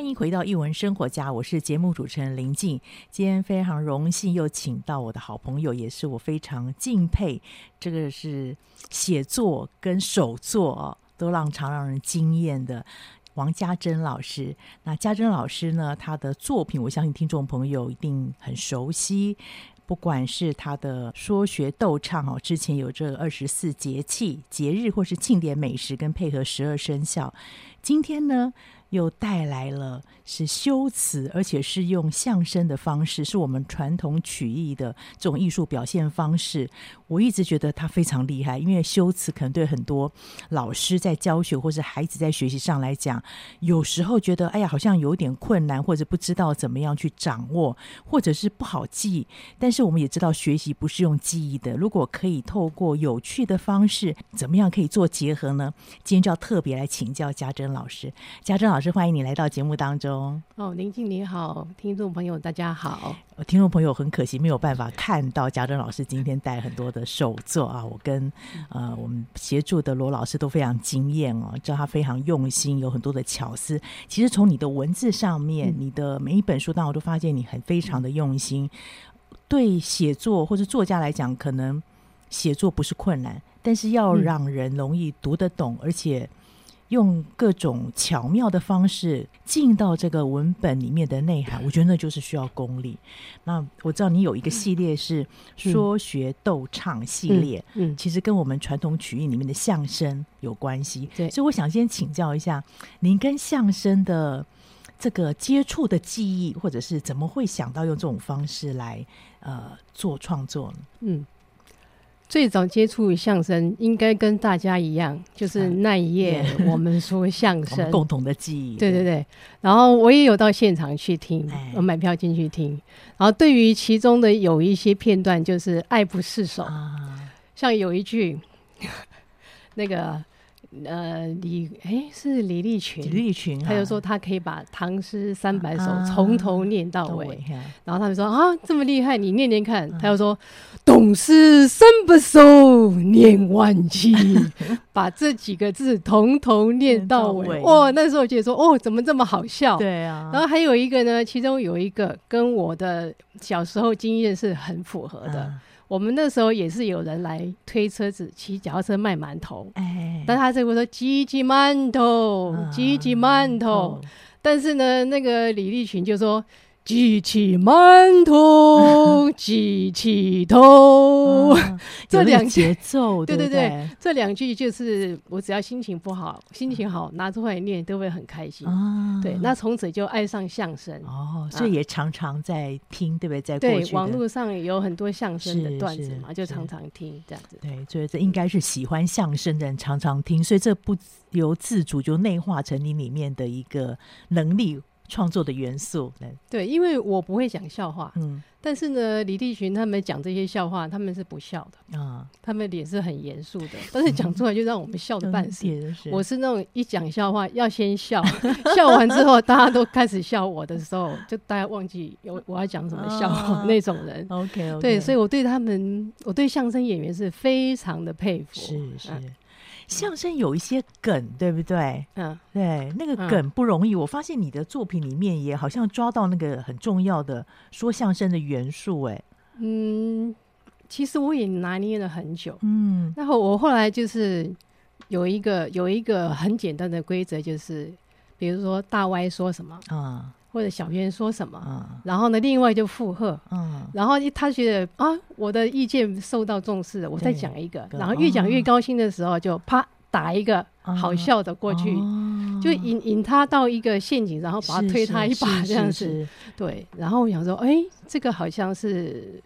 欢迎回到艺文生活家，我是节目主持人林静。今天非常荣幸又请到我的好朋友，也是我非常敬佩，这个是写作跟手作哦，都让常让人惊艳的王家珍老师。那家珍老师呢，他的作品，我相信听众朋友一定很熟悉，不管是他的说学逗唱哦，之前有这二十四节气节日或是庆典美食，跟配合十二生肖。今天呢，又带来了是修辞，而且是用相声的方式，是我们传统曲艺的这种艺术表现方式。我一直觉得他非常厉害，因为修辞可能对很多老师在教学或者孩子在学习上来讲，有时候觉得哎呀，好像有点困难，或者不知道怎么样去掌握，或者是不好记。但是我们也知道，学习不是用记忆的，如果可以透过有趣的方式，怎么样可以做结合呢？今天就要特别来请教家珍老师，家珍老师，欢迎你来到节目当中。哦，林静你好，听众朋友大家好。听众朋友很可惜没有办法看到贾珍老师今天带很多的手作啊，我跟呃我们协助的罗老师都非常惊艳哦，知道他非常用心，有很多的巧思。其实从你的文字上面，嗯、你的每一本书当中，我都发现你很非常的用心。对写作或者作家来讲，可能写作不是困难，但是要让人容易读得懂，嗯、而且。用各种巧妙的方式进到这个文本里面的内涵，我觉得那就是需要功力。那我知道你有一个系列是说学逗唱系列，嗯，嗯，其实跟我们传统曲艺里面的相声有关系。对，所以我想先请教一下，您跟相声的这个接触的记忆，或者是怎么会想到用这种方式来呃做创作呢？嗯。最早接触相声，应该跟大家一样，就是那一夜 我们说相声，共同的记忆。对对对，然后我也有到现场去听，我买票进去听。然后对于其中的有一些片段，就是爱不释手，像有一句 那个。呃，李哎是李立群，李立群，他就说他可以把唐诗三百首从头念到尾，然后他们说啊这么厉害，你念念看。他又说董诗三百首念万气，把这几个字从头念到尾。哦，那时候我觉得说哦，怎么这么好笑？对啊。然后还有一个呢，其中有一个跟我的小时候经验是很符合的。我们那时候也是有人来推车子，骑脚踏车卖馒头，哎，但他这会说挤挤馒头，挤挤馒头，但是呢，那个李立群就说。举起馒头，举起头，嗯、这两节奏，对对对，这两句就是我只要心情不好，心情好拿出来念都会很开心。啊、对，那从此就爱上相声哦，所以也常常在听，对不对？在过去对网络上有很多相声的段子嘛，就常常听这样子。对，所以这应该是喜欢相声的人常常听，所以这不由自主就内化成你里面的一个能力。创作的元素，对，因为我不会讲笑话，嗯，但是呢，李立群他们讲这些笑话，他们是不笑的啊，他们脸是很严肃的，但是讲出来就让我们笑的半死。嗯、我是那种一讲笑话要先笑，笑完之后大家都开始笑我的时候，就大家忘记有我要讲什么笑话、啊、那种人。OK，, okay 对，所以我对他们，我对相声演员是非常的佩服。是是。嗯相声有一些梗，对不对？嗯，对，那个梗不容易。我发现你的作品里面也好像抓到那个很重要的说相声的元素，哎，嗯，其实我也拿捏了很久，嗯，然后我后来就是有一个有一个很简单的规则，就是比如说大歪说什么啊。嗯或者小编说什么，嗯、然后呢，另外就附和，嗯、然后他觉得啊，我的意见受到重视了，我再讲一个，然后越讲越高兴的时候，就啪打一个好笑的过去，嗯、就引引他到一个陷阱，然后把他推他一把这样子，对。然后我想说，哎，这个好像是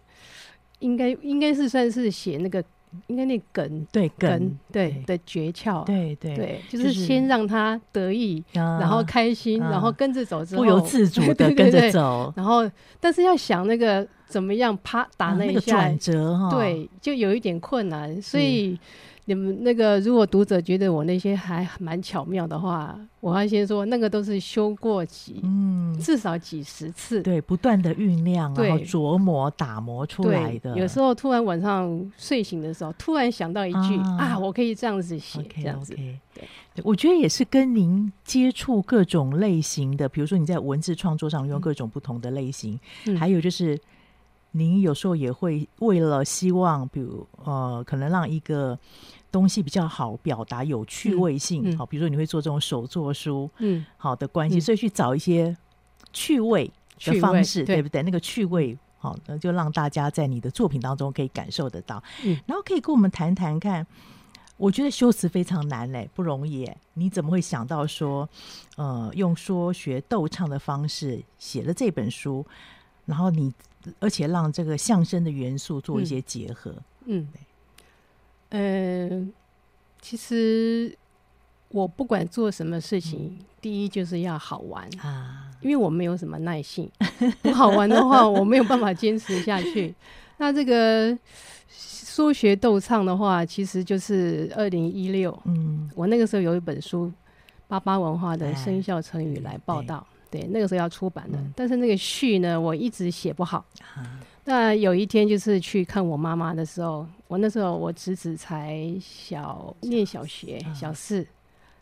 应该应该是算是写那个。应该那梗对梗对的诀窍，对对对，就是先让他得意，然后开心，然后跟着走之后不由自主的 跟着走，然后但是要想那个怎么样啪打那一下转折哈，对，就有一点困难，所以。你们那个，如果读者觉得我那些还蛮巧妙的话，我要先说，那个都是修过几，嗯，至少几十次，对，不断的酝酿，然后琢磨打磨出来的。有时候突然晚上睡醒的时候，突然想到一句啊，啊，我可以这样子写，okay, 这样子。Okay. 对，我觉得也是跟您接触各种类型的，比如说你在文字创作上用各种不同的类型，嗯、还有就是。您有时候也会为了希望，比如呃，可能让一个东西比较好表达，有趣味性，好、嗯，比如说你会做这种手作书，嗯，好的关系，嗯、所以去找一些趣味的方式，对不对？那个趣味，好，那就让大家在你的作品当中可以感受得到。嗯，然后可以跟我们谈谈看，我觉得修辞非常难嘞，不容易。你怎么会想到说，呃，用说学逗唱的方式写了这本书？然后你，而且让这个相声的元素做一些结合。嗯，嗯，对呃，其实我不管做什么事情，嗯、第一就是要好玩啊，因为我没有什么耐性，不好玩的话，我没有办法坚持下去。那这个说学逗唱的话，其实就是二零一六，嗯，我那个时候有一本书，八八文化的生肖成语来报道。对，那个时候要出版的，嗯、但是那个序呢，我一直写不好。啊、那有一天就是去看我妈妈的时候，我那时候我侄子才小念小学、啊、小四，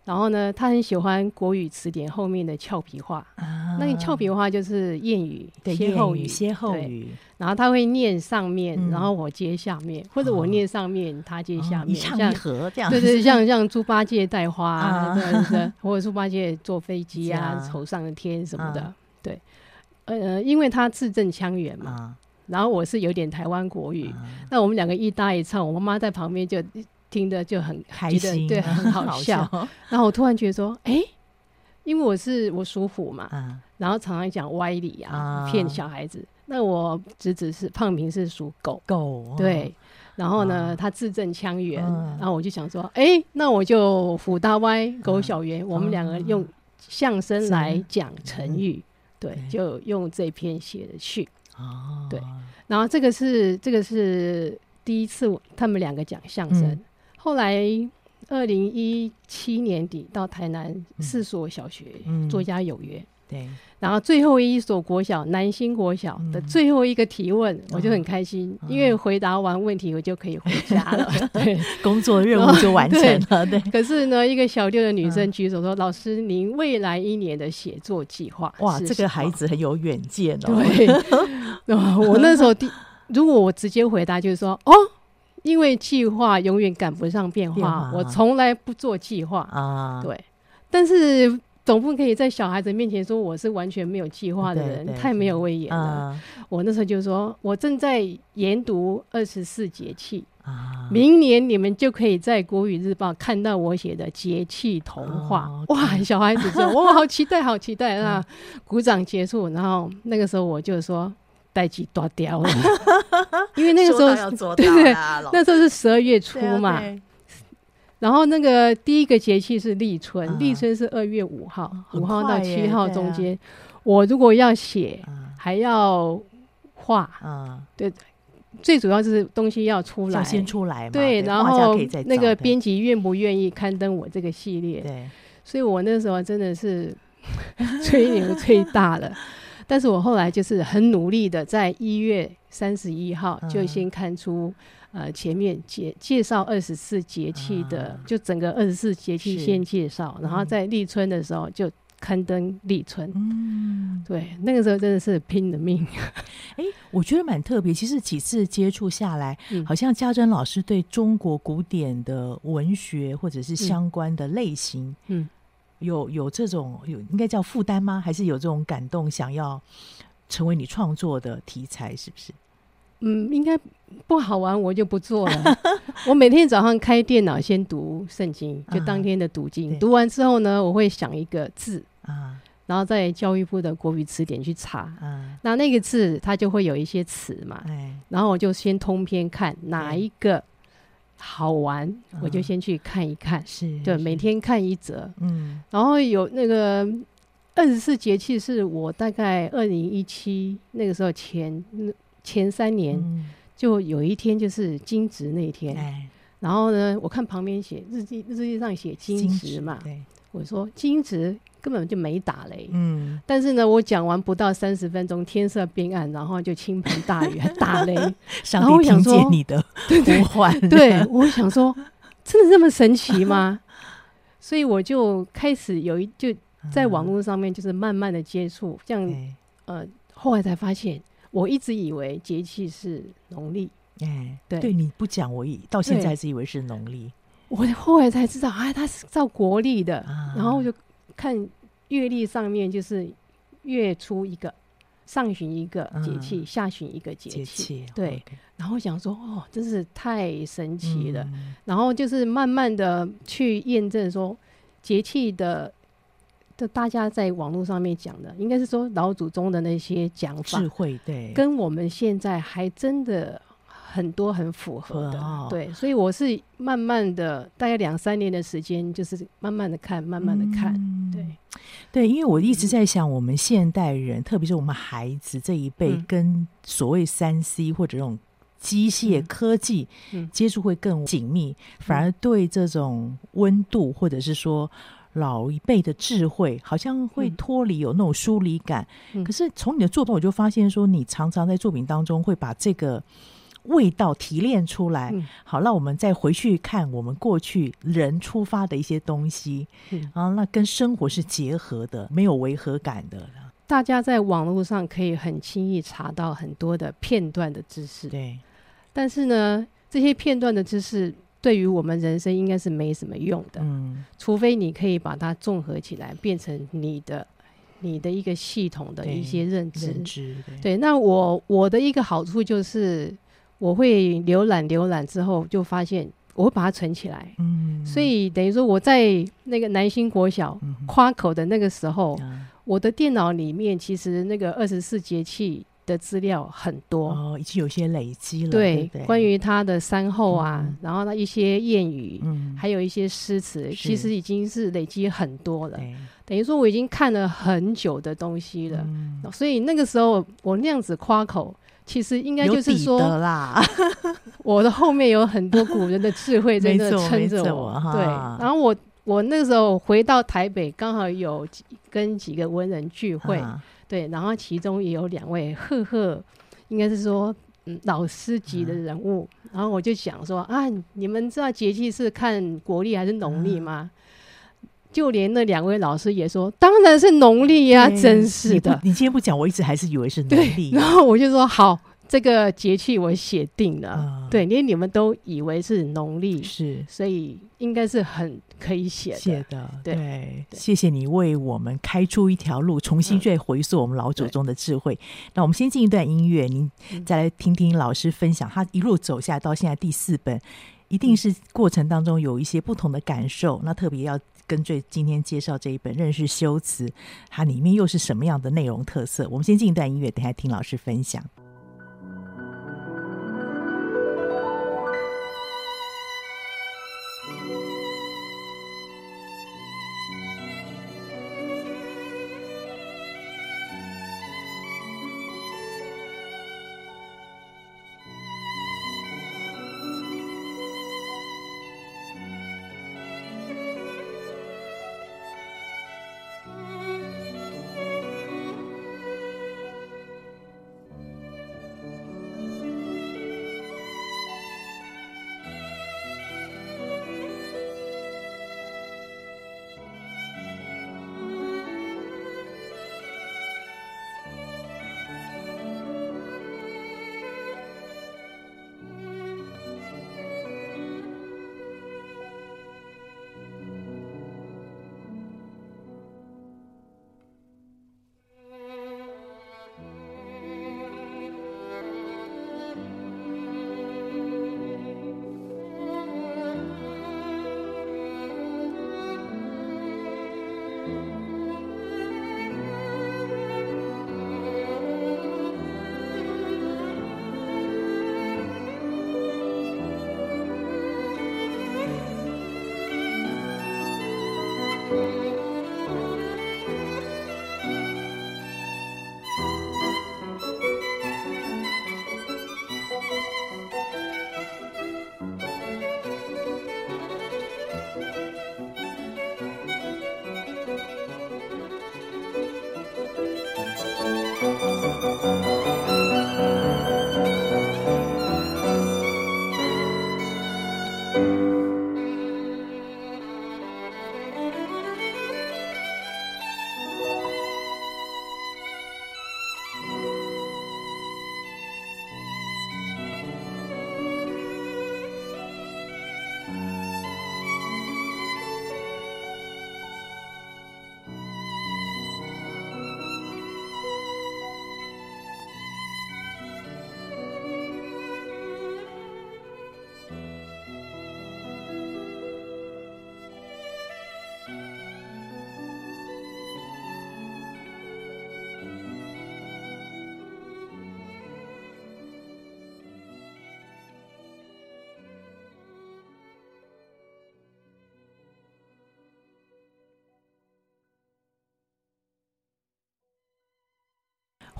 然后呢，他很喜欢国语词典后面的俏皮话，啊、那个俏皮话就是谚语、歇后语、歇后语。然后他会念上面，嗯、然后我接下面，或者我念上面，哦、他接下面，一唱一和这样。对对，像像猪八戒带花，啊、对对对，或者猪八戒坐飞机啊，头上的天什么的，啊、对。呃，因为他字正腔圆嘛，啊、然后我是有点台湾国语，啊、那我们两个一搭一唱，我妈妈在旁边就。听的就很开心，对，很 好笑。然后我突然觉得说，哎，因为我是我属虎嘛，然后常常讲歪理啊，骗小孩子。那我侄子是胖平，是属狗狗，对。然后呢，他字正腔圆，然后我就想说，哎，那我就虎大歪，狗小圆，我们两个用相声来讲成语，对，就用这篇写的序。哦，对。然后这个是这个是第一次他们两个讲相声。后来，二零一七年底到台南四所小学作家有约，对，然后最后一所国小南兴国小的最后一个提问，我就很开心，因为回答完问题我就可以回家了，对，工作任务就完成了。对，可是呢，一个小六的女生举手说：“老师，您未来一年的写作计划？”哇，这个孩子很有远见哦。对，我那时候第，如果我直接回答就是说：“哦。”因为计划永远赶不上变化，变化我从来不做计划啊。对，但是总不可以在小孩子面前说我是完全没有计划的人，太没有威严了。啊、我那时候就说，我正在研读二十四节气啊，明年你们就可以在国语日报看到我写的节气童话。啊、哇，小孩子说，哇，好期待，好期待啊！鼓掌结束，然后那个时候我就说。代志大条了，因为那个时候对对，那时候是十二月初嘛。然后那个第一个节气是立春，立春是二月五号，五号到七号中间。我如果要写，还要画，对，最主要是东西要出来，先出来嘛。对，然后那个编辑愿不愿意刊登我这个系列？对，所以我那时候真的是 吹牛吹大了。但是我后来就是很努力的，在一月三十一号就先看出，呃，前面介介绍二十四节气的，就整个二十四节气先介绍，然后在立春的时候就刊登立春。嗯，对，那个时候真的是拼了命。哎，我觉得蛮特别。其实几次接触下来，好像家珍老师对中国古典的文学或者是相关的类型，嗯。有有这种有应该叫负担吗？还是有这种感动，想要成为你创作的题材？是不是？嗯，应该不好玩，我就不做了。我每天早上开电脑先读圣经，就当天的读经。啊、读完之后呢，我会想一个字啊，然后在教育部的国语词典去查啊。那那个字它就会有一些词嘛，哎、然后我就先通篇看哪一个。好玩，我就先去看一看。是对，每天看一则。嗯，然后有那个二十四节气，是我大概二零一七那个时候前前三年，就有一天就是惊蛰那天。然后呢，我看旁边写日记，日记上写惊蛰嘛。对，我说惊蛰。根本就没打雷，嗯，但是呢，我讲完不到三十分钟，天色变暗，然后就倾盆大雨，还打雷。然后我想说，你的 呼唤，对，我想说，真的这么神奇吗？所以我就开始有一就在网络上面，就是慢慢的接触，这样，呃，后来才发现，我一直以为节气是农历，哎，对，对，你不讲，我以到现在还是以为是农历，我后来才知道，啊，它是照国历的，然后就。看月历上面就是月初一个，上旬一个节气，嗯、下旬一个节气。对然后想说哦，真是太神奇了。嗯、然后就是慢慢的去验证说节气的，的大家在网络上面讲的，应该是说老祖宗的那些讲法智慧，对，跟我们现在还真的。很多很符合的，哦、对，所以我是慢慢的，大概两三年的时间，就是慢慢的看，慢慢的看，嗯、对，对，因为我一直在想，我们现代人，嗯、特别是我们孩子这一辈，跟所谓三 C 或者这种机械科技接触会更紧密，嗯、反而对这种温度，或者是说老一辈的智慧，好像会脱离，有那种疏离感。嗯、可是从你的作品，我就发现说，你常常在作品当中会把这个。味道提炼出来，嗯、好，那我们再回去看我们过去人出发的一些东西，嗯、然后那跟生活是结合的，没有违和感的。大家在网络上可以很轻易查到很多的片段的知识，对。但是呢，这些片段的知识对于我们人生应该是没什么用的，嗯，除非你可以把它综合起来，变成你的你的一个系统的一些认知。对，那我我的一个好处就是，我会浏览浏览之后，就发现我会把它存起来。嗯，所以等于说我在那个南新国小夸口的那个时候。嗯我的电脑里面其实那个二十四节气的资料很多。哦，已经有些累积了。对，对对？关于他的山后啊，嗯、然后呢一些谚语，嗯，还有一些诗词，其实已经是累积很多了。等于说我已经看了很久的东西了，嗯、所以那个时候我那样子夸口，其实应该就是说啦，我的后面有很多古人的智慧在那撑着我。我对，然后我。我那个时候回到台北，刚好有跟几个文人聚会，啊、对，然后其中也有两位赫赫，应该是说嗯老师级的人物，啊、然后我就想说啊，你们知道节气是看国历还是农历吗？啊、就连那两位老师也说，当然是农历呀，真是的。你，你今天不讲，我一直还是以为是农历。然后我就说好。这个节气我写定了，嗯、对，连你们都以为是农历，是，所以应该是很可以写的。写的，对，谢谢你为我们开出一条路，重新再回溯我们老祖宗的智慧。嗯、那我们先进一段音乐，您再来听听老师分享，他一路走下来到现在第四本，一定是过程当中有一些不同的感受。那特别要跟最今天介绍这一本《认识修辞》，它里面又是什么样的内容特色？我们先进一段音乐，等下听老师分享。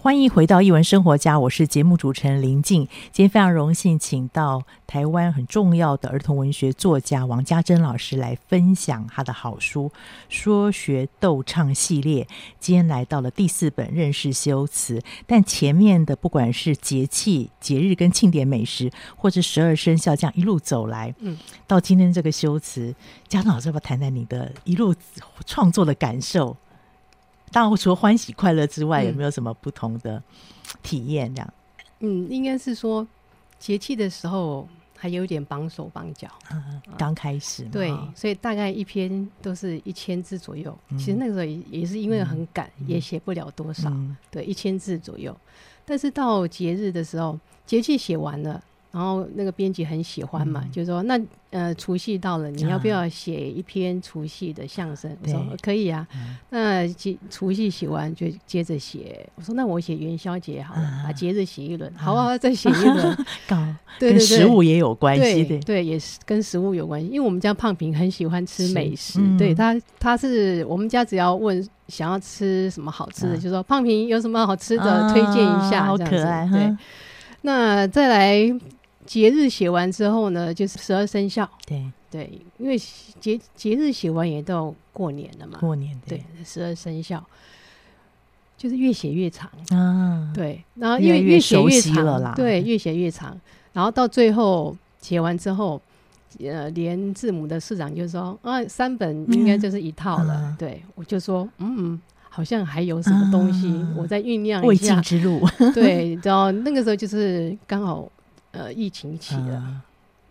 欢迎回到一文生活家，我是节目主持人林静。今天非常荣幸，请到台湾很重要的儿童文学作家王家珍老师来分享他的好书《说学逗唱》系列。今天来到了第四本《认识修辞》，但前面的不管是节气、节日跟庆典美食，或者十二生肖这样一路走来，嗯，到今天这个修辞，嘉甄老师要不要谈谈你的一路创作的感受？当然，除了欢喜快乐之外，有没有什么不同的体验？这样，嗯，应该是说节气的时候还有点绑手绑脚，嗯，刚开始，对，所以大概一篇都是一千字左右。嗯，其实那个时候也也是因为很赶，嗯，也写不了多少，嗯，对，一千字左右。但是到节日的时候，节气写完了。然后那个编辑很喜欢嘛，嗯、就是说那呃除夕到了，你要不要写一篇除夕的相声？啊、我说可以啊。嗯、那节除夕写完就接着写。我说那我写元宵节好了，啊、把节日写一轮。好啊，再写一轮。搞 跟食物也有关系的。对，对，也是跟食物有关系。因为我们家胖平很喜欢吃美食，嗯、对他他是我们家只要问想要吃什么好吃的，啊、就说胖平有什么好吃的，啊、推荐一下。好可爱。对，那再来。节日写完之后呢，就是十二生肖。对对，因为节节日写完也到过年了嘛。过年对十二生肖，就是越写越长啊。对，然后因为越写越长了啦。对，越写越长，然后到最后写完之后，呃，连字母的市长就说啊，三本应该就是一套了。嗯、对，我就说嗯嗯，好像还有什么东西，啊、我在酝酿一下未尽之路。对，然后那个时候就是刚好。呃，疫情起了，嗯、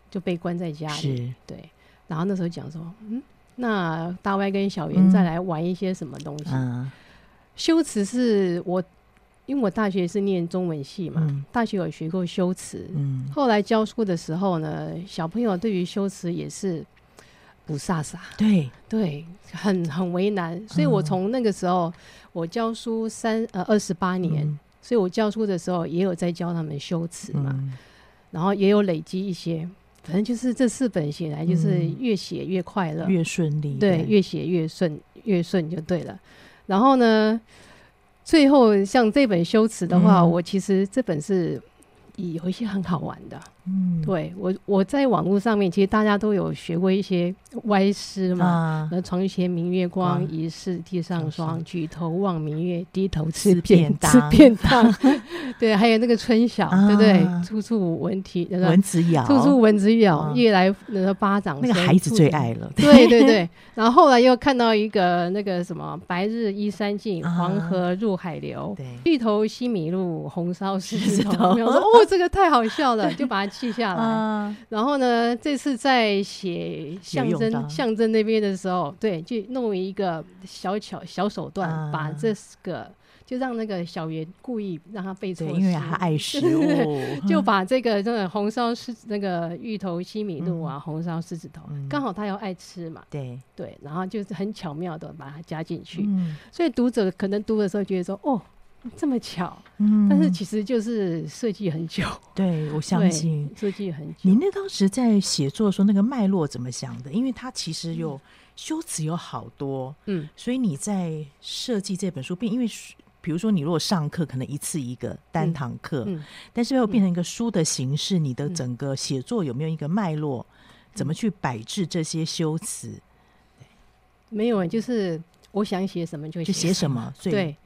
就被关在家里。对，然后那时候讲说，嗯，那大歪跟小圆再来玩一些什么东西？嗯、修辞是我，因为我大学是念中文系嘛，嗯、大学有学过修辞。嗯，后来教书的时候呢，小朋友对于修辞也是不飒飒。对对，很很为难。所以我从那个时候，我教书三呃二十八年，嗯、所以我教书的时候也有在教他们修辞嘛。嗯然后也有累积一些，反正就是这四本写来就是越写越快乐，越顺利，对，对。越写越顺，越顺就对了。然后呢，最后像这本修辞的话，嗯、我其实这本是有一些很好玩的。嗯，对我我在网络上面，其实大家都有学过一些歪诗嘛。那床前明月光，疑是地上霜。举头望明月，低头吃便当。吃便当，对，还有那个春晓，对不对？处处闻啼，蚊子咬，处处蚊子咬，夜来那个巴掌声。那个孩子最爱了。对对对。然后后来又看到一个那个什么，白日依山尽，黄河入海流。对，芋头西米露，红烧狮子头。我说哦，这个太好笑了，就把它。记下来，嗯、然后呢，这次在写象征象征那边的时候，对，就弄一个小巧小手段，嗯、把这个就让那个小圆故意让他背错，因为他爱食物，就把这个这个红烧狮那个芋头西米露啊，嗯、红烧狮子头，嗯、刚好他又爱吃嘛，对。对，然后就是很巧妙的把它加进去，嗯、所以读者可能读的时候觉得说，哦。这么巧，嗯，但是其实就是设计很久。对，我相信设计很久。你那当时在写作的时候，那个脉络怎么想的？因为它其实有修辞有好多，嗯，所以你在设计这本书，并因为比如说你如果上课可能一次一个单堂课，嗯，但是又变成一个书的形式，你的整个写作有没有一个脉络？怎么去摆置这些修辞？没有啊，就是我想写什么就写什么，对。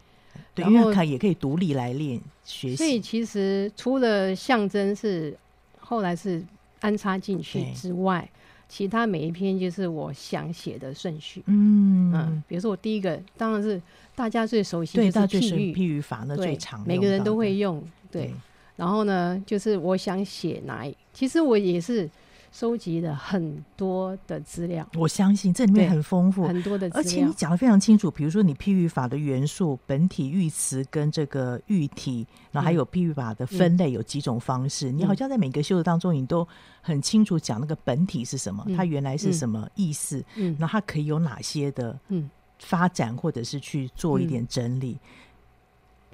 对，因为他也可以独立来练学习。所以其实除了象征是后来是安插进去之外，其他每一篇就是我想写的顺序。嗯嗯，比如说我第一个当然是大家最熟悉的是譬喻，譬喻法那最长，每个人都会用。对，对然后呢，就是我想写哪一，其实我也是。收集了很多的资料，我相信这里面很丰富，很多的资料，而且你讲的非常清楚。比如说，你譬喻法的元素、本体、喻词跟这个喻体，然后还有譬喻法的分类有几种方式。嗯、你好像在每个修辞当中，你都很清楚讲那个本体是什么，嗯、它原来是什么意思，嗯，然后它可以有哪些的嗯发展，或者是去做一点整理。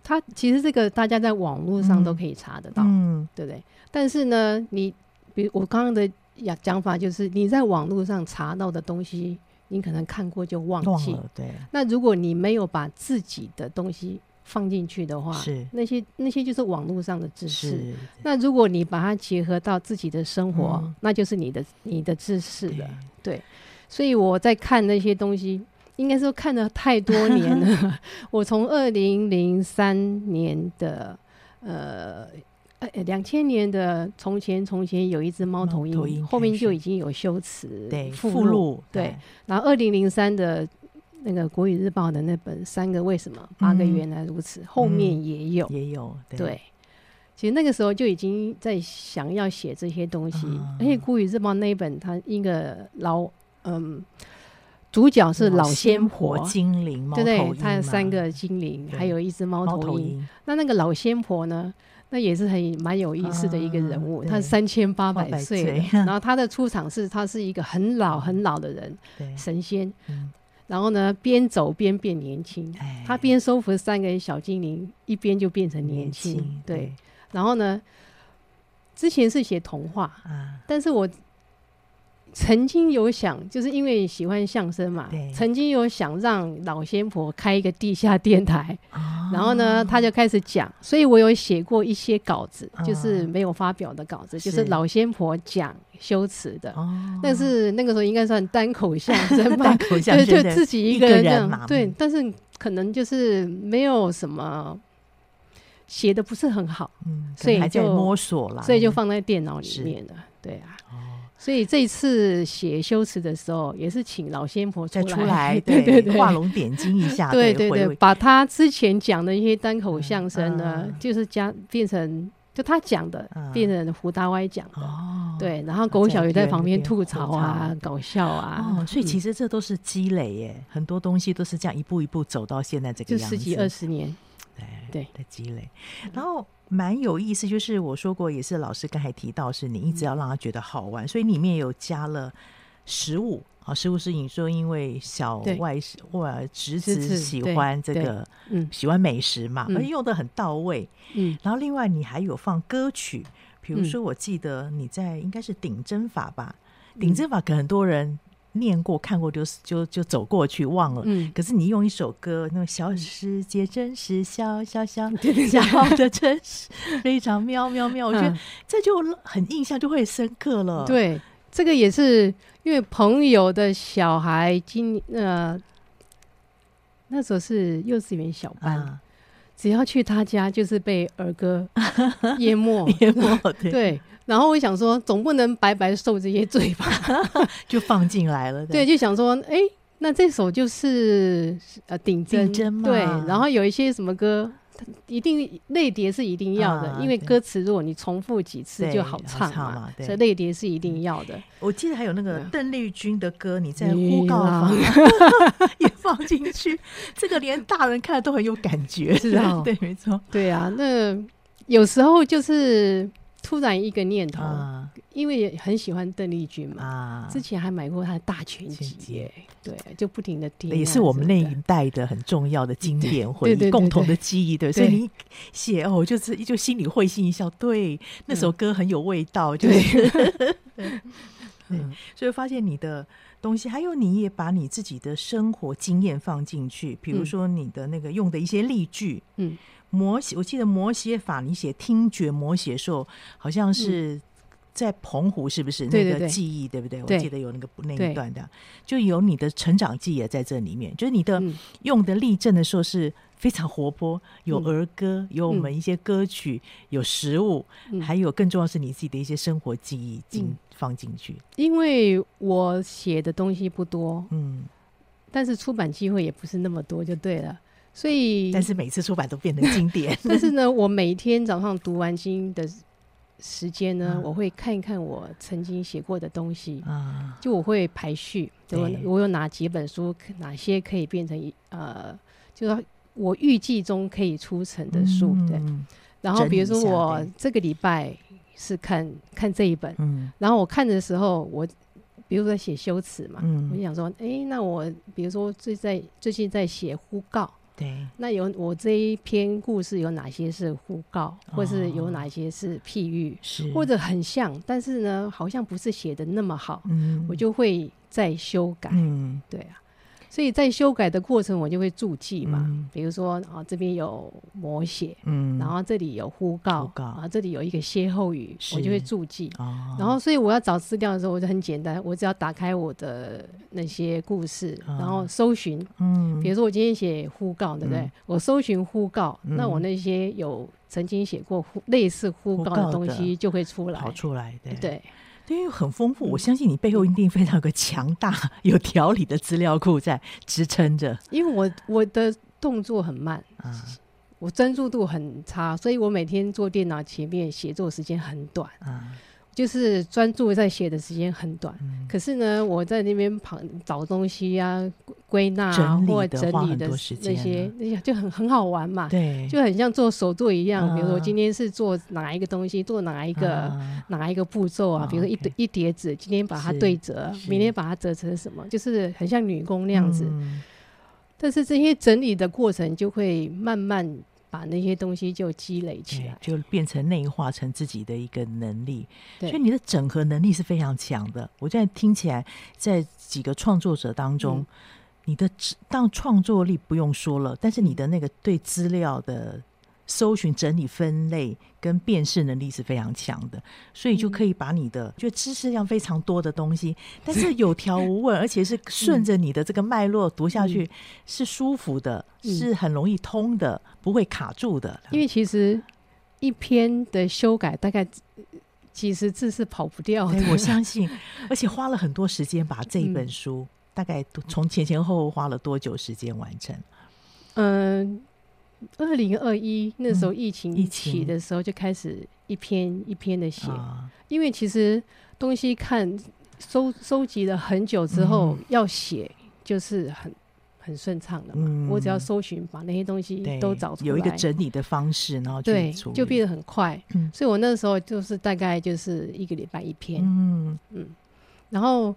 它其实这个大家在网络上都可以查得到，嗯，对不对？但是呢，你比如我刚刚的。呀，讲法就是你在网络上查到的东西，你可能看过就忘记。对。那如果你没有把自己的东西放进去的话，是那些那些就是网络上的知识。是那如果你把它结合到自己的生活，嗯那就是你的你的知识了。对对，所以我在看那些东西，应该说看了太多年了。我从二零零三年的呃呃两千年的从前从前有一只猫头鹰，头鹰后面就已经有修辞对附附录对，然后二零零三的那个国语日报的那本《三个为什么八个原来如此》嗯后面也有也有对。其实那个时候就已经在想要写这些东西，嗯而且《国语日报》那一本，它一个老嗯，主角是老仙婆精灵，对不对，它有三个精灵，还有一只猫头鹰。那那个老仙婆呢，那也是很蛮有意思的一个人物，他三千八百岁，然后他的出场是他是一个很老很老的人，神仙。然后呢，边走边变年轻，他边收服三个小精灵，一边就变成年轻。对，然后呢，之前是写童话，但是我。曾经有想，就是因为喜欢相声嘛，曾经有想让老仙婆开一个地下电台，哦、然后呢，他就开始讲，所以我有写过一些稿子，哦、就是没有发表的稿子，是。就是老仙婆讲修辞的，哦、但是那个时候应该算单口相声 嘛，单口相声对，就自己一个人这样，对，但是可能就是没有什么写的不是很好，嗯，所以就摸索了，所以就放在电脑里面了，对啊。所以这一次写修辞的时候，也是请老仙婆出来，出来 对对对，画龙点睛一下，对对对，把他之前讲的一些单口相声呢，就是加变成就他讲的，变成胡大歪讲的，对，然后狗小鱼在旁边吐槽啊，搞笑啊，哦，所以其实这都是积累耶，很多东西都是这样一步一步走到现在这个样子，就十几二十年，对的积累，然后。蛮有意思，就是我说过，也是老师刚才提到，是你一直要让他觉得好玩，嗯、所以里面有加了食物啊，食物是你说因为小外甥或侄子喜欢这个，嗯，喜欢美食嘛，而用的很到位，嗯，然后另外你还有放歌曲，比如说我记得你在应该是顶针法吧，嗯、顶针法可很多人。念过看过就就就走过去忘了，嗯，可是你用一首歌，那种小世界真是小小小，小的真是非常妙妙妙，我觉得这就很印象就会深刻了。对，这个也是因为朋友的小孩今呃那时候是幼稚园小班，只要去他家就是被儿歌淹没。淹没，对。然后我想说，总不能白白受这些罪吧，就放进来了。对，就想说，哎，那这首就是呃顶针，顶针嘛。对，然后有一些什么歌，一定类别是一定要的，因为歌词如果你重复几次就好唱嘛，所以类别是一定要的。我记得还有那个邓丽君的歌，你在呼告房 也放进去，这个连大人看了都很有感觉，是啊，对，没错，对啊。那有时候就是。突然一个念头，因为很喜欢邓丽君嘛，之前还买过她的大全集，对，就不停的听，也是我们那一代的很重要的经典回忆，共同的记忆，对。所以你写哦，就是就心里会心一笑，对，那首歌很有味道，就是，对，所以发现你的东西，还有你也把你自己的生活经验放进去，比如说你的那个用的一些例句，嗯。摹写，我记得摹写法，你写听觉摹写的时候，好像是在澎湖，是不是那个记忆，对不对？我记得有那个那一段的，就有你的成长记忆也在这里面。就是你的用的例证的时候是非常活泼，有儿歌，有我们一些歌曲，有食物，还有更重要是你自己的一些生活记忆进放进去。因为我写的东西不多，嗯，但是出版机会也不是那么多，就对了。所以，但是每次出版都变成经典。但是呢，我每天早上读完经的时间呢，嗯、我会看一看我曾经写过的东西啊，就我会排序，对。我我有哪几本书，哪些可以变成一呃，就是我预计中可以出成的书，嗯、对。然后比如说我这个礼拜是看看这一本，嗯，然后我看的时候，我比如说写修辞嘛，嗯，我就想说，哎、欸，那我比如说最在最近在写呼告。对，那有我这一篇故事有哪些是呼告，或是有哪些是譬喻，是。或者很像，但是呢，好像不是写的那么好，嗯，我就会再修改，嗯，对啊，所以在修改的过程，我就会注记嘛，嗯、比如说啊，这边有摹写，嗯，然后这里有呼告，呼告。啊，这里有一个歇后语，我就会注记。哦、然后，所以我要找资料的时候，我就很简单，我只要打开我的那些故事，哦、然后搜寻，嗯，比如说我今天写呼告，对不对？嗯、我搜寻呼告，嗯、那我那些有曾经写过呼类似呼告的东西就会出来，跑出来，对。对因为很丰富，我相信你背后一定非常有个强大、有条理的资料库在支撑着。因为我我的动作很慢，啊、我专注度很差，所以我每天坐电脑前面写作时间很短。啊就是专注在写的时间很短，嗯、可是呢，我在那边旁找东西啊、归纳啊或整理的那些那些就很很好玩嘛，对，就很像做手作一样。嗯、比如说我今天是做哪一个东西，做哪一个、嗯、哪一个步骤啊？嗯、比如说一叠一叠纸，今天把它对折，明天把它折成什么，就是很像女工那样子。嗯、但是这些整理的过程就会慢慢。把那些东西就积累起来，就变成内化成自己的一个能力。所以你的整合能力是非常强的。我现在听起来，在几个创作者当中，嗯、你的当创作力不用说了，但是你的那个对资料的。搜寻、整理、分类跟辨识能力是非常强的，所以就可以把你的就知识量非常多的东西，但是有条无问，而且是顺着你的这个脉络读下去是舒服的，是很容易通的，不会卡住的。因为其实一篇的修改大概几十字是跑不掉的，我相信，而且花了很多时间把这一本书大概从前前后后花了多久时间完成？嗯。二零二一那时候疫情起的时候就开始一篇一篇的写，啊、因为其实东西看收收集了很久之后、嗯、要写就是很很顺畅的嘛。嗯、我只要搜寻把那些东西都找出来，有一个整理的方式，然后对就变得很快。嗯、所以我那时候就是大概就是一个礼拜一篇，嗯嗯，然后。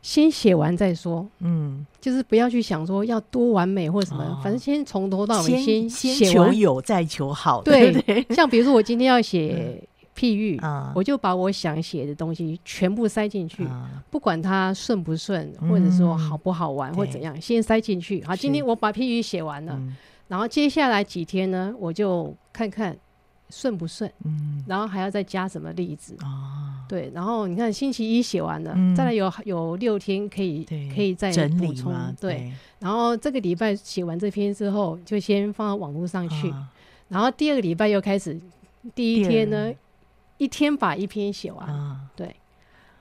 先写完再说，嗯，就是不要去想说要多完美或什么，哦、反正先从头到尾先先求有再求好，对，对对，像比如说我今天要写譬喻，嗯、我就把我想写的东西全部塞进去，嗯、不管它顺不顺，或者说好不好玩、嗯、或怎样，先塞进去。好，今天我把譬喻写完了，是然后接下来几天呢，我就看看。顺不顺？嗯，然后还要再加什么例子啊？对，然后你看星期一写完了，再来有有六天可以可以再补充。对，然后这个礼拜写完这篇之后，就先放到网络上去。然后第二个礼拜又开始，第一天呢，一天把一篇写完。对，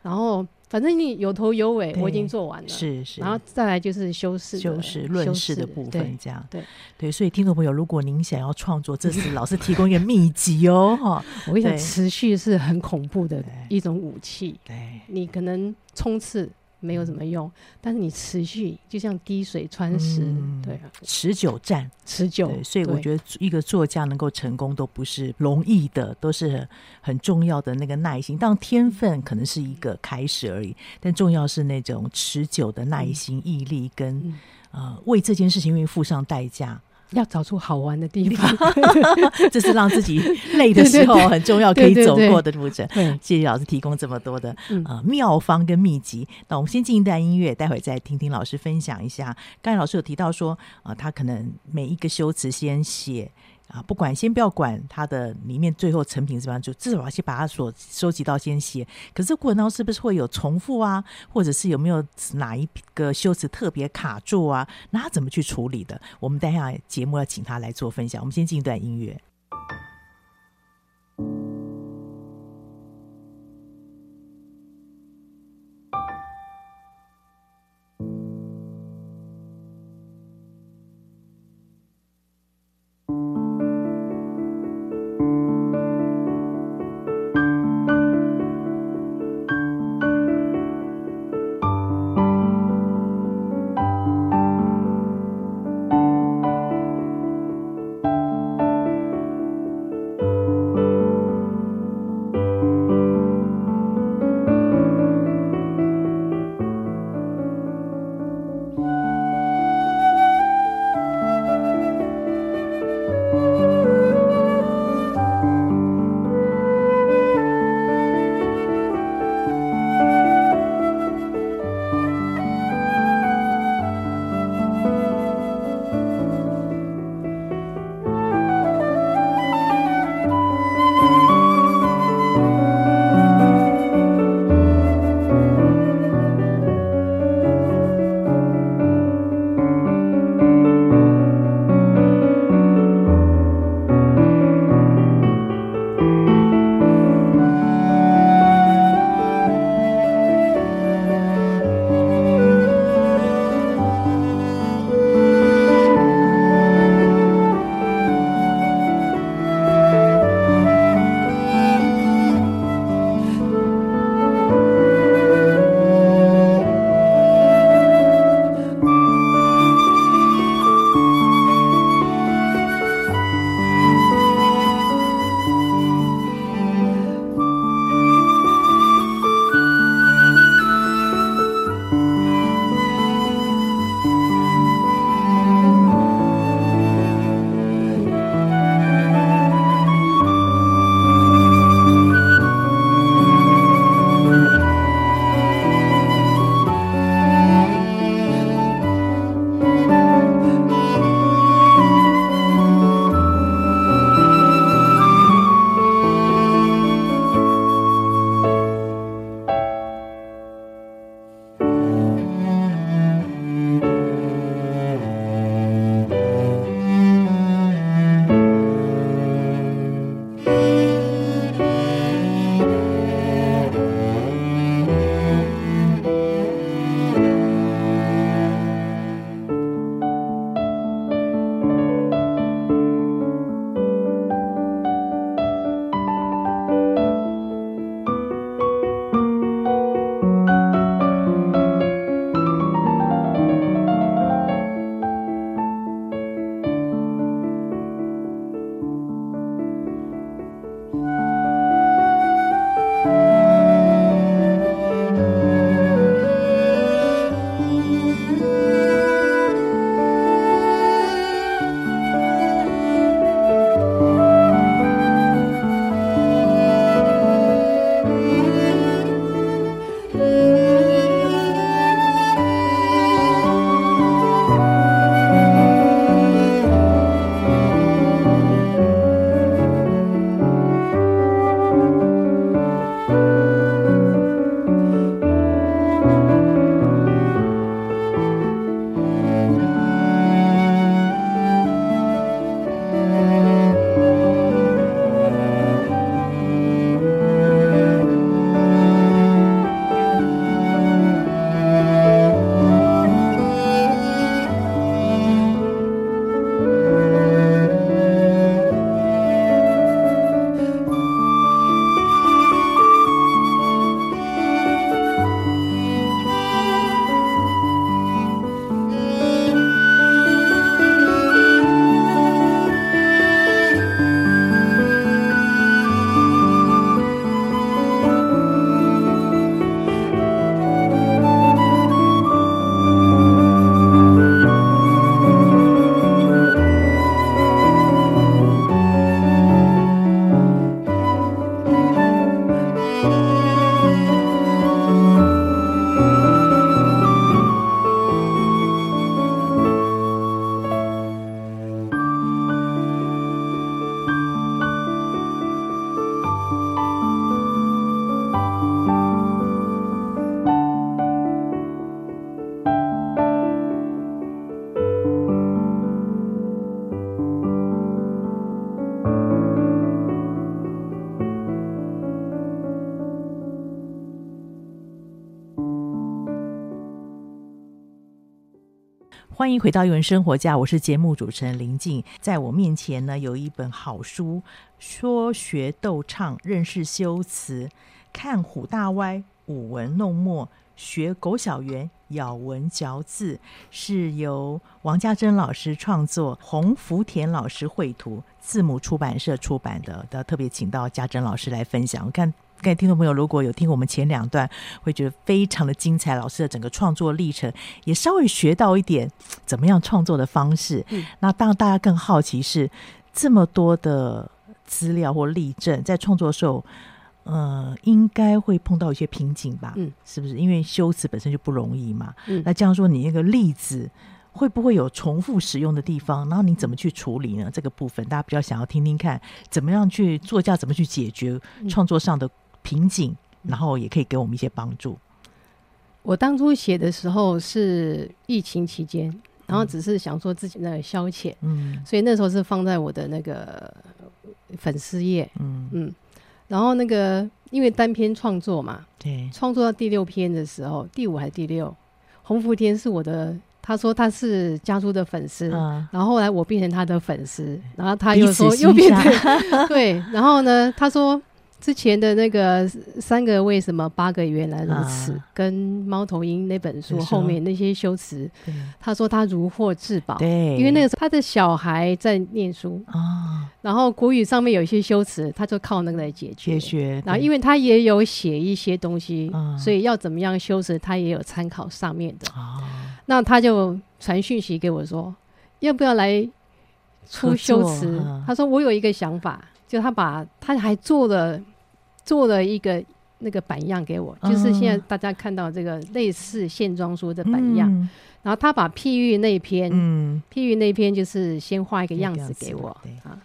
然后。反正你有头有尾，我已经做完了，是是，然后再来就是修饰、修饰、论饰的部分，这样对对。所以听众朋友，如果您想要创作，这是 老师提供一个秘籍哦，哈！我跟你讲，持续是很恐怖的一种武器，对，你可能冲刺。没有什么用，但是你持续就像滴水穿石，嗯、对，持久战，持久。所以我觉得一个作家能够成功都不是容易的，都是很重要的那个耐心。当然天分可能是一个开始而已，但重要是那种持久的耐心、毅力跟、嗯、呃为这件事情愿意付上代价。要找出好玩的地方，这是让自己累的时候很重要可以走过的路程。谢谢老师提供这么多的呃妙方跟秘籍。那我们先进一段音乐，待会再听听老师分享一下。刚才老师有提到说，啊、呃，他可能每一个修辞先写。啊，不管先不要管它的里面最后成品是怎么样，就至少要先把它所收集到先写。可是过程当中是不是会有重复啊，或者是有没有哪一个修辞特别卡住啊？那他怎么去处理的？我们待下节目要请他来做分享。我们先进一段音乐。欢迎回到艺文生活家，我是节目主持人林静。在我面前呢，有一本好书，说学逗唱，认识修辞，看虎大歪，舞文弄墨，学狗小圆，咬文嚼字，是由王家珍老师创作，洪福田老师绘图，字母出版社出版的。要特别请到家珍老师来分享，我看。各位听众朋友，如果有听我们前两段，会觉得非常的精彩。老师的整个创作历程，也稍微学到一点怎么样创作的方式。嗯，那当然大家更好奇是这么多的资料或例证，在创作的时候，呃，应该会碰到一些瓶颈吧？嗯，是不是？因为修辞本身就不容易嘛。嗯，那这样说，你那个例子会不会有重复使用的地方？然后你怎么去处理呢？这个部分大家比较想要听听看，怎么样去作家怎么去解决创作上的瓶颈，然后也可以给我们一些帮助。我当初写的时候是疫情期间，然后只是想说自己那个消遣，嗯，所以那时候是放在我的那个粉丝页，嗯。嗯，然后那个因为单篇创作嘛，对，创作到第六篇的时候，第五还是第六，洪福天是我的，他说他是家书的粉丝，嗯，然后后来我变成他的粉丝，然后他又说又变成对，然后呢，他说。之前的那个三个为什么八个原来如此，啊、跟猫头鹰那本书后面那些修辞，他说他如获至宝，对，因为那个时候他的小孩在念书啊，然后国语上面有一些修辞，他就靠那个来解决。解决，然后因为他也有写一些东西，所以要怎么样修辞，他也有参考上面的。啊、那他就传讯息给我说，要不要来出修辞？啊、他说我有一个想法。就他把他还做了做了一个那个版样给我，嗯、就是现在大家看到这个类似线装书的版样。嗯、然后他把譬喻那篇，嗯、譬喻那篇就是先画一个样子给我啊。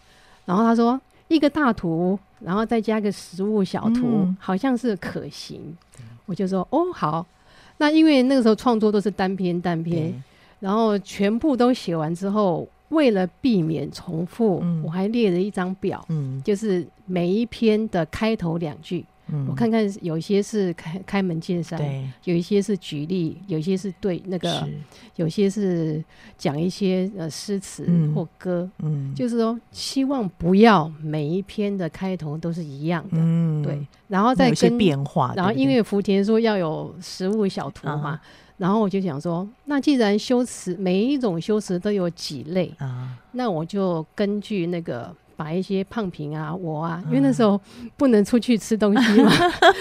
然后他说一个大图，然后再加个实物小图，嗯、好像是可行。嗯、我就说哦好，那因为那个时候创作都是单篇单篇，然后全部都写完之后。为了避免重复，嗯、我还列了一张表，嗯、就是每一篇的开头两句，嗯、我看看有一些是开开门见山，对。有一些是举例，有一些是对那个，有些是讲一些呃诗词或歌，嗯。嗯、就是说希望不要每一篇的开头都是一样的，嗯、对，然后再跟变化，然后因为福田说要有实物小图嘛。嗯然后我就想说，那既然修辞每一种修辞都有几类啊，那我就根据那个。把一些胖平啊，我啊，因为那时候不能出去吃东西嘛，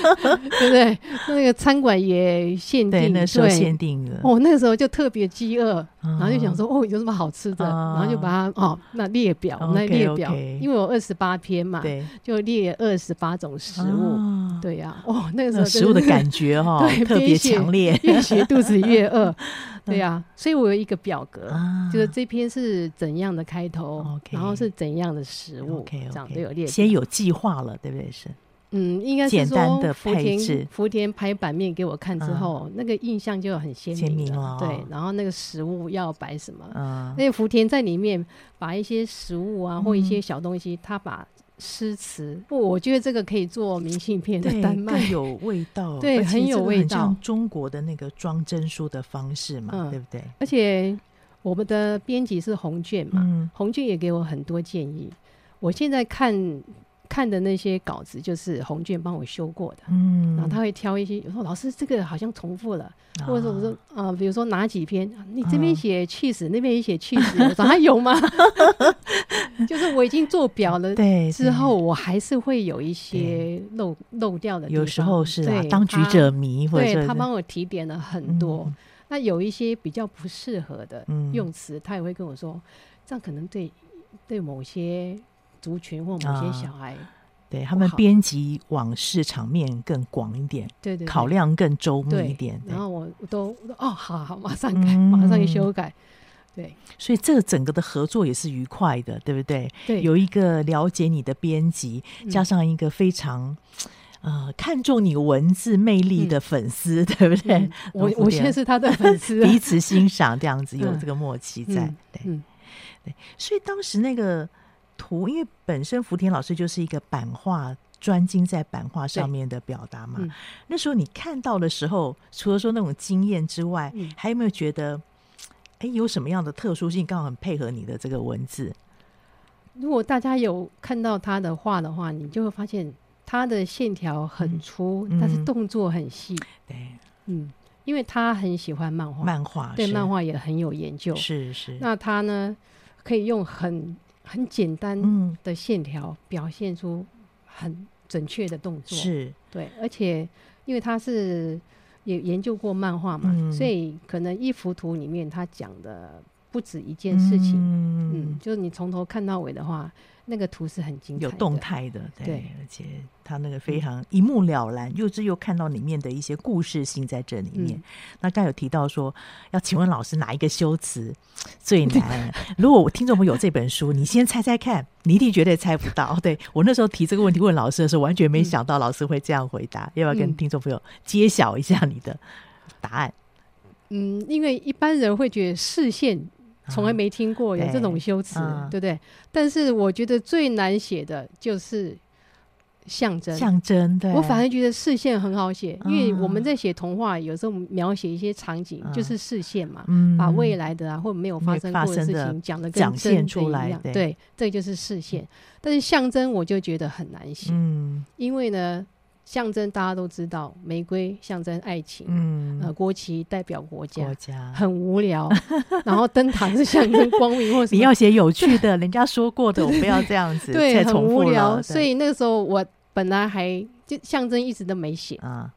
对不对？那个餐馆也限定，那时候限定的。哦，那个时候就特别饥饿，然后就想说，哦，有什么好吃的？然后就把它哦，那列表，那列表，因为我二十八篇嘛，就列二十八种食物。对呀，哦，那个时候食物的感觉哈，特别强烈，越写肚子越饿。对呀、啊，所以我有一个表格，啊、就是这篇是怎样的开头，okay, 然后是怎样的食物，okay, okay, 这样都有列。先有计划了，对不对？是，嗯，应该是说简单的配置。福田拍版面给我看之后，啊、那个印象就很鲜明，明了。对，然后那个食物要摆什么，啊、那个福田在里面把一些食物啊，或一些小东西，他把。诗词不，我觉得这个可以做明信片的丹麦，更有味道，对，很有味道，像中国的那个装帧书的方式嘛，嗯、对不对？而且我们的编辑是红卷嘛，嗯、洪卷也给我很多建议。我现在看。看的那些稿子就是红卷帮我修过的，嗯，然后他会挑一些，有时候老师这个好像重复了，啊、或者说我说啊、呃，比如说哪几篇，你这边写气死，啊、那边也写气死，我说还有吗？就是我已经做表了，对，之后我还是会有一些漏漏掉的，有时候是啊，当局者迷，或者对他帮我提点了很多，嗯、那有一些比较不适合的用词，他也会跟我说，这样可能对对某些。族群或某些小孩，啊、对他们编辑往事场面更广一点，对，对对，考量更周密一点。然后我都哦，好好，马上改，嗯、马上去修改。对，所以这个整个的合作也是愉快的，对不对？对，有一个了解你的编辑，嗯、加上一个非常呃看重你文字魅力的粉丝，嗯、对不对？嗯、我我现在是他的粉丝，彼此欣赏，这样子有这个默契在。嗯、对，嗯、对，所以当时那个。图，因为本身福田老师就是一个版画专精在版画上面的表达嘛。嗯、那时候你看到的时候，除了说那种经验之外，嗯、还有没有觉得哎，有什么样的特殊性，刚好很配合你的这个文字。如果大家有看到他的画的话，你就会发现他的线条很粗，嗯、但是动作很细。对，嗯，因为他很喜欢漫画，漫画对漫画也很有研究。是是。那他呢，可以用很很简单的线条表现出很准确的动作。是对，而且因为他是也研究过漫画嘛，嗯、所以可能一幅图里面他讲的。不止一件事情，嗯，嗯，就是你从头看到尾的话，那个图是很精彩的，有动态的，对，对，而且他那个非常一目了然，又是又看到里面的一些故事性在这里面。嗯、那刚有提到说，要请问老师哪一个修辞最难？如果我听众朋友有这本书，你先猜猜看，你一定绝对猜不到。对，我那时候提这个问题问老师的时候，完全没想到老师会这样回答。嗯、要不要跟听众朋友揭晓一下你的答案？嗯，因为一般人会觉得视线。从来没听过有这种修辞，嗯、对不对？但是我觉得最难写的就是象征。象征，对。我反而觉得视线很好写，嗯、因为我们在写童话，有时候描写一些场景，嗯、就是视线嘛，嗯、把未来的啊或者没有发生过的事情讲的跟真的一样。对，对，这就是视线。但是象征，我就觉得很难写，嗯，因为呢。象征大家都知道，玫瑰象征爱情，嗯，呃，国旗代表国家，国家很无聊。然后灯塔是象征光明，或什么你要写有趣的，人家说过的，我不要这样子，对，很无聊。所以那个时候我本来还就象征一直都没写啊，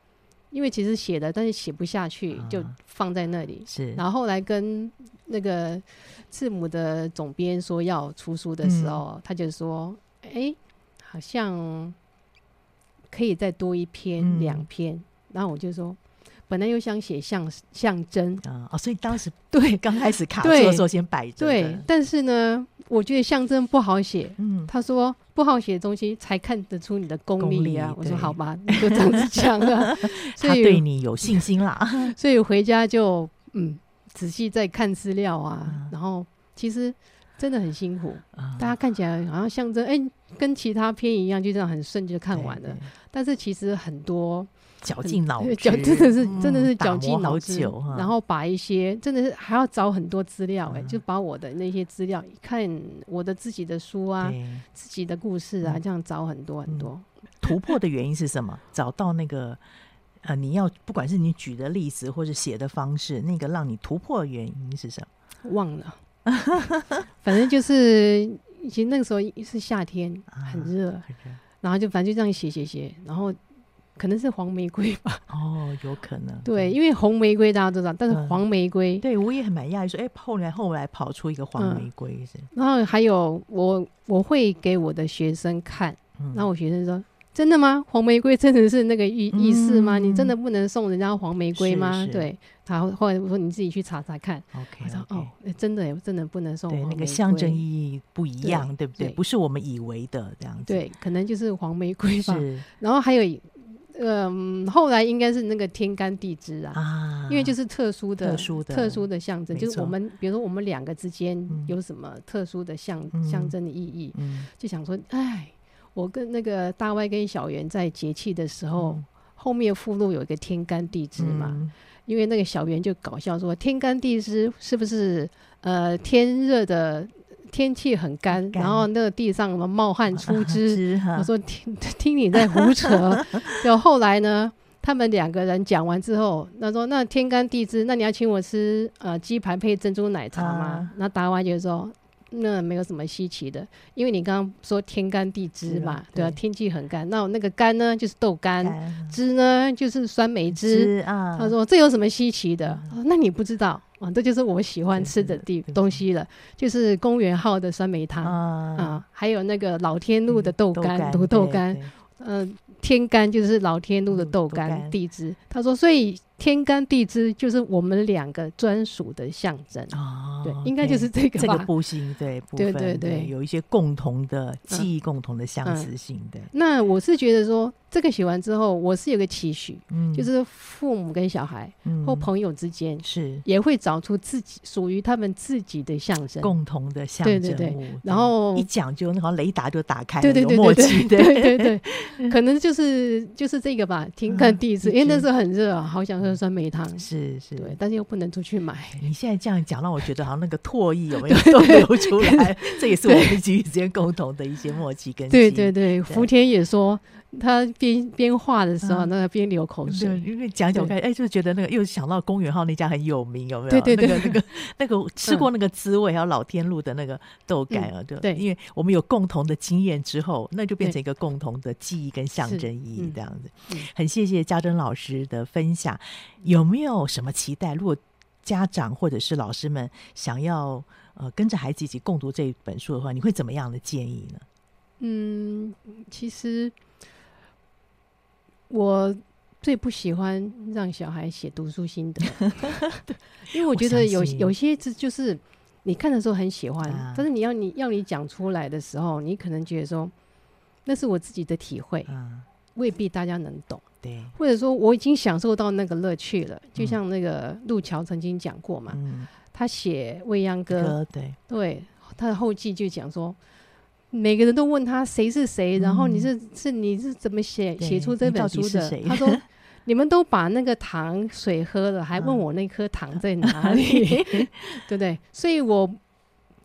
因为其实写的，但是写不下去，就放在那里。是，然后后来跟那个字母的总编说要出书的时候，他就说：“哎，好像。”可以再多一篇两、嗯、篇，然后我就说，本来又想写象象征啊，哦，所以当时对。刚开始卡住的时候先摆着，对，但是呢，我觉得象征不好写，嗯，他说不好写的东西才看得出你的功力啊，力我说好吧，你就这样子讲了，所以他对你有信心啦，所以回家就嗯仔细再看资料啊，嗯、然后其实。真的很辛苦，嗯、大家看起来好像象征，哎、欸，跟其他片一样，就这样很顺就看完了。但是其实很多绞尽脑汁，真的是真的是绞尽脑汁，然后把一些真的是还要找很多资料、欸，哎、嗯，就把我的那些资料，看我的自己的书啊，自己的故事啊，这样找很多很多。嗯、突破的原因是什么？找到那个呃，你要不管是你举的例子或者写的方式，那个让你突破的原因是什么？忘了。反正就是，其实那个时候是夏天，很热，啊、很热，然后就反正就这样写写写，然后可能是黄玫瑰吧。哦，有可能。对，因为红玫瑰大家都知道，但是黄玫瑰，嗯、对我也很蛮讶异，说，哎，后来后来跑出一个黄玫瑰是、嗯。然后还有我我会给我的学生看，嗯、然后我学生说。真的吗？黄玫瑰真的是那个意意思吗？嗯、你真的不能送人家黄玫瑰吗？是是对，他后来我说你自己去查查看。OK，, okay. 我说哦，真的，真的不能送黄玫瑰。对，那个象征意义不一样，对，对不对？对不是我们以为的这样子。对，可能就是黄玫瑰吧。然后还有，嗯、呃，后来应该是那个天干地支啊，啊因为就是特殊的、特殊的、特殊的象征，就是我们比如说我们两个之间有什么特殊的象、嗯、象征的意义，嗯、就想说，哎。我跟那个大歪跟小圆在节气的时候，嗯、后面附录有一个天干地支嘛，嗯、因为那个小圆就搞笑说，天干地支是不是呃天热的天气很干，然后那个地上什么冒汗出汁？我说听 听你在胡扯。就后来呢，他们两个人讲完之后，他说那天干地支，那你要请我吃呃鸡排配珍珠奶茶吗？啊、那大歪就说。那没有什么稀奇的，因为你刚刚说天干地支嘛，对，对啊，天气很干，那那个干呢就是豆干，支干呢就是酸梅汁啊。他说这有什么稀奇的？嗯、那你不知道。啊？这就是我喜欢吃的地东西了，就是公园号的酸梅汤。啊，啊，还有那个老天路的豆干，土、嗯、豆干，嗯、呃，天干就是老天路的豆干，嗯、地支。他说，所以天干地支就是我们两个专属的象征哦。对，应该就是这个这个部性对部分，对对对，有一些共同的记忆、共同的相似性。对，那我是觉得说。这个写完之后，我是有个期许，嗯，就是父母跟小孩，嗯，或朋友之间是也会找出自己属于他们自己的象征，共同的象征。然后一讲就好像雷达就打开，对对对对对对，可能就是就是这个吧。听看第一次，因为那时候很热啊，好想喝酸梅汤，是是，对，但是又不能出去买。你现在这样讲，让我觉得好像那个唾液有没有 流出来？这也是我们几与之间共同的一些默契跟。对对对，福田也说。他边边画的时候，那个边流口水，因为讲讲看，哎，就觉得那个又想到公园号那家很有名，有没有？对对对，那个那个 那个吃过那个滋味，还有老天路的那个豆干啊，对对，因为我们有共同的经验之后，那就变成一个共同的记忆跟象征意义这样子。很谢谢家珍老师的分享，有没有什么期待？如果家长或者是老师们想要呃跟着孩子一起共读这本书的话，你会怎么样的建议呢？嗯，其实。我最不喜欢让小孩写读书心得，因为我觉得有有些字就是你看的时候很喜欢，啊、但是你要你要你讲出来的时候，你可能觉得说那是我自己的体会，啊、未必大家能懂。对，或者说我已经享受到那个乐趣了，就像那个路桥曾经讲过嘛，嗯、他写《未央歌》歌，对。对，他的后记就讲说。每个人都问他谁是谁，然后你是是你是怎么写写出这本书的？他说：“你们都把那个糖水喝了，还问我那颗糖在哪里？对不对？”所以，我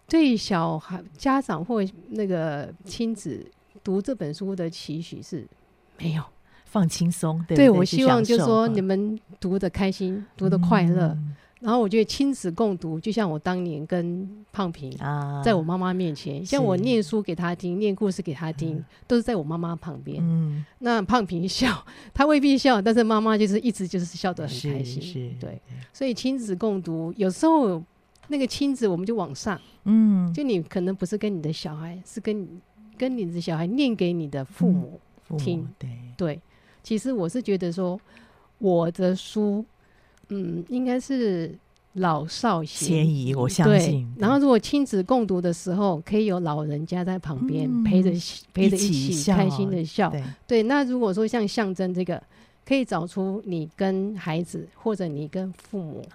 对小孩家长或那个亲子读这本书的期许是没有放轻松。对，对我希望就是说你们读得开心，读得快乐。然后我觉得亲子共读，就像我当年跟胖平啊，在我妈妈面前，像我念书给他听，念故事给他听，都是在我妈妈旁边。嗯，那胖平笑，他未必笑，但是妈妈就是一直就是笑得很开心。是，对。所以亲子共读，有时候那个亲子我们就往上，嗯，就你可能不是跟你的小孩，是跟跟你的小孩念给你的父母听。对对，其实我是觉得说我的书。嗯，应该是老少咸宜，我相信。然后，如果亲子共读的时候，可以有老人家在旁边陪着，陪着一起开心的笑。对，那如果说像象征这个，可以找出你跟孩子或者你跟父母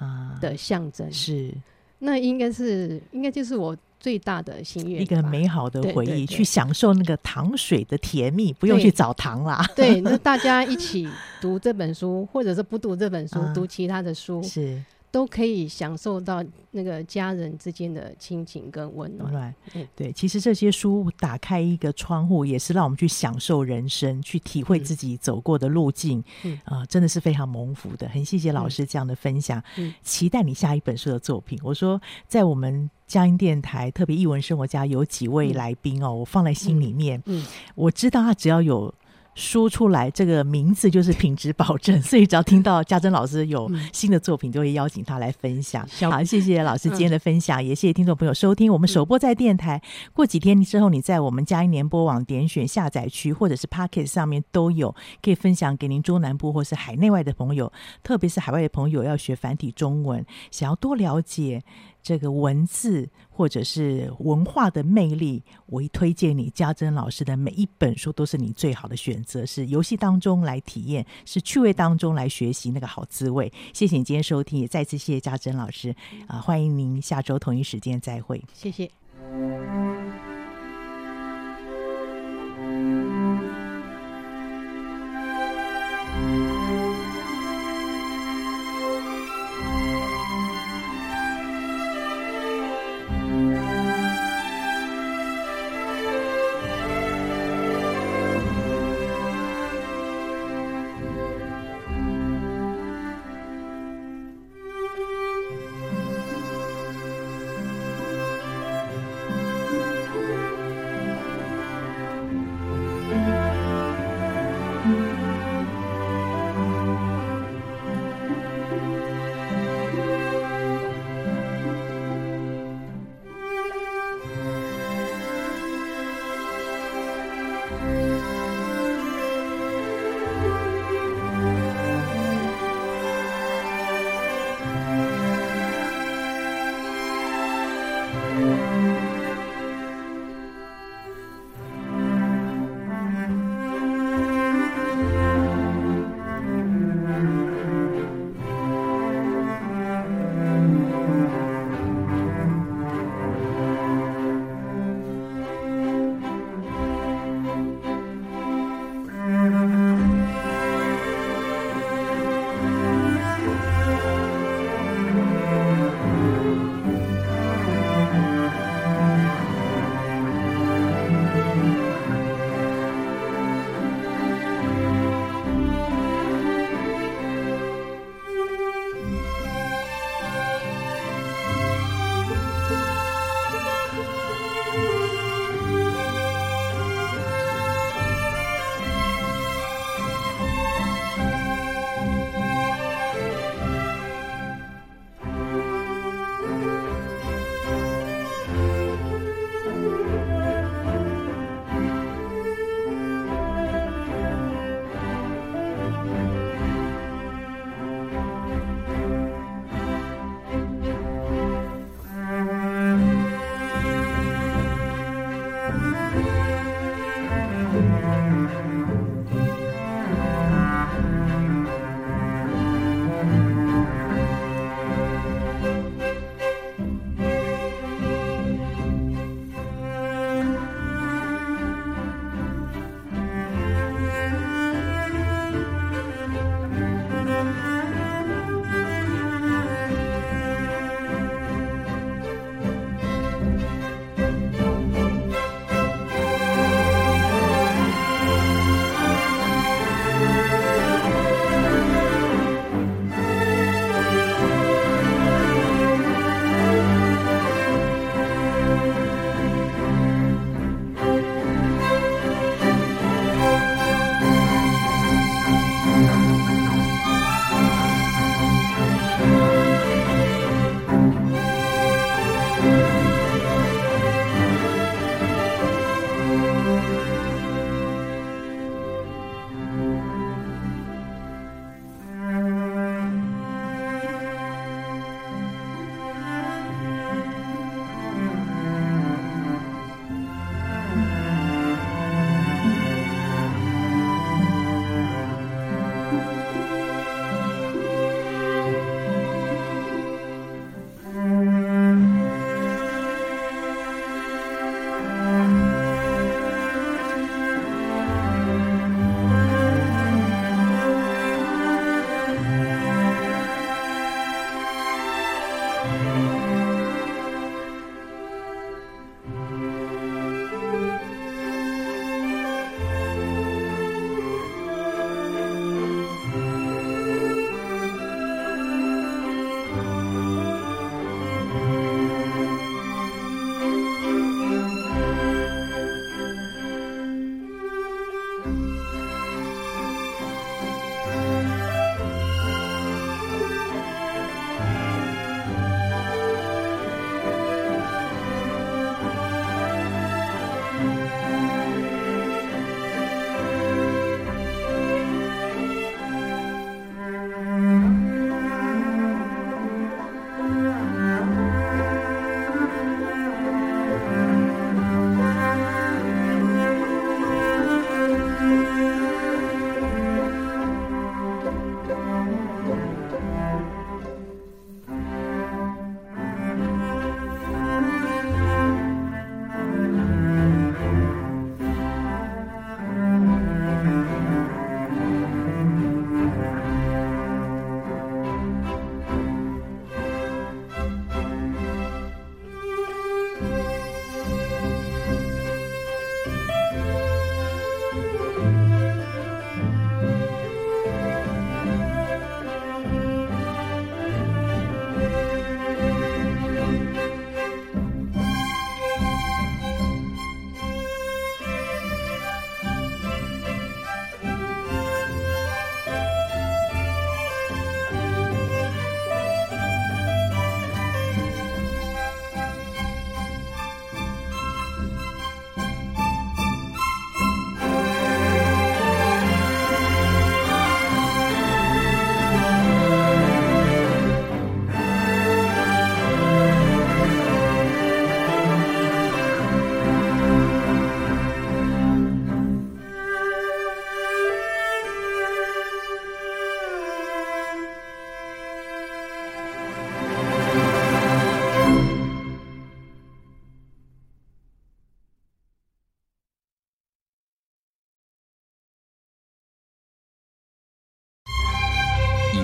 的象征，是，那应该是，应该就是我。最大的心愿，一个美好的回忆，去享受那个糖水的甜蜜，不用去找糖啦。对，那大家一起读这本书，或者是不读这本书，读其他的书，是。都可以享受到那个家人之间的亲情跟温暖。嗯，对，其实这些书打开一个窗户，也是让我们去享受人生，去体会自己走过的路径。嗯，啊、呃，真的是非常蒙福的。很谢谢老师这样的分享。嗯，期待你下一本书的作品。我说，在我们嘉音电台特别译文生活家有几位来宾哦，我放在心里面。嗯，我知道他只要有。说出来，这个名字就是品质保证，所以只要听到家珍老师有新的作品，就会邀请他来分享。好，谢谢老师今天的分享，也谢谢听众朋友收听。我们首播在电台，过几天之后，你在我们嘉音联播网点选下载区或者是 Pocket 上面都有，可以分享给您中南部或是海内外的朋友，特别是海外的朋友要学繁体中文，想要多了解。这个文字或者是文化的魅力，我一推荐你家珍老师的每一本书都是你最好的选择。是游戏当中来体验，是趣味当中来学习那个好滋味。谢谢你今天收听，也再次谢谢家珍老师啊、欢迎您下周同一时间再会。谢谢。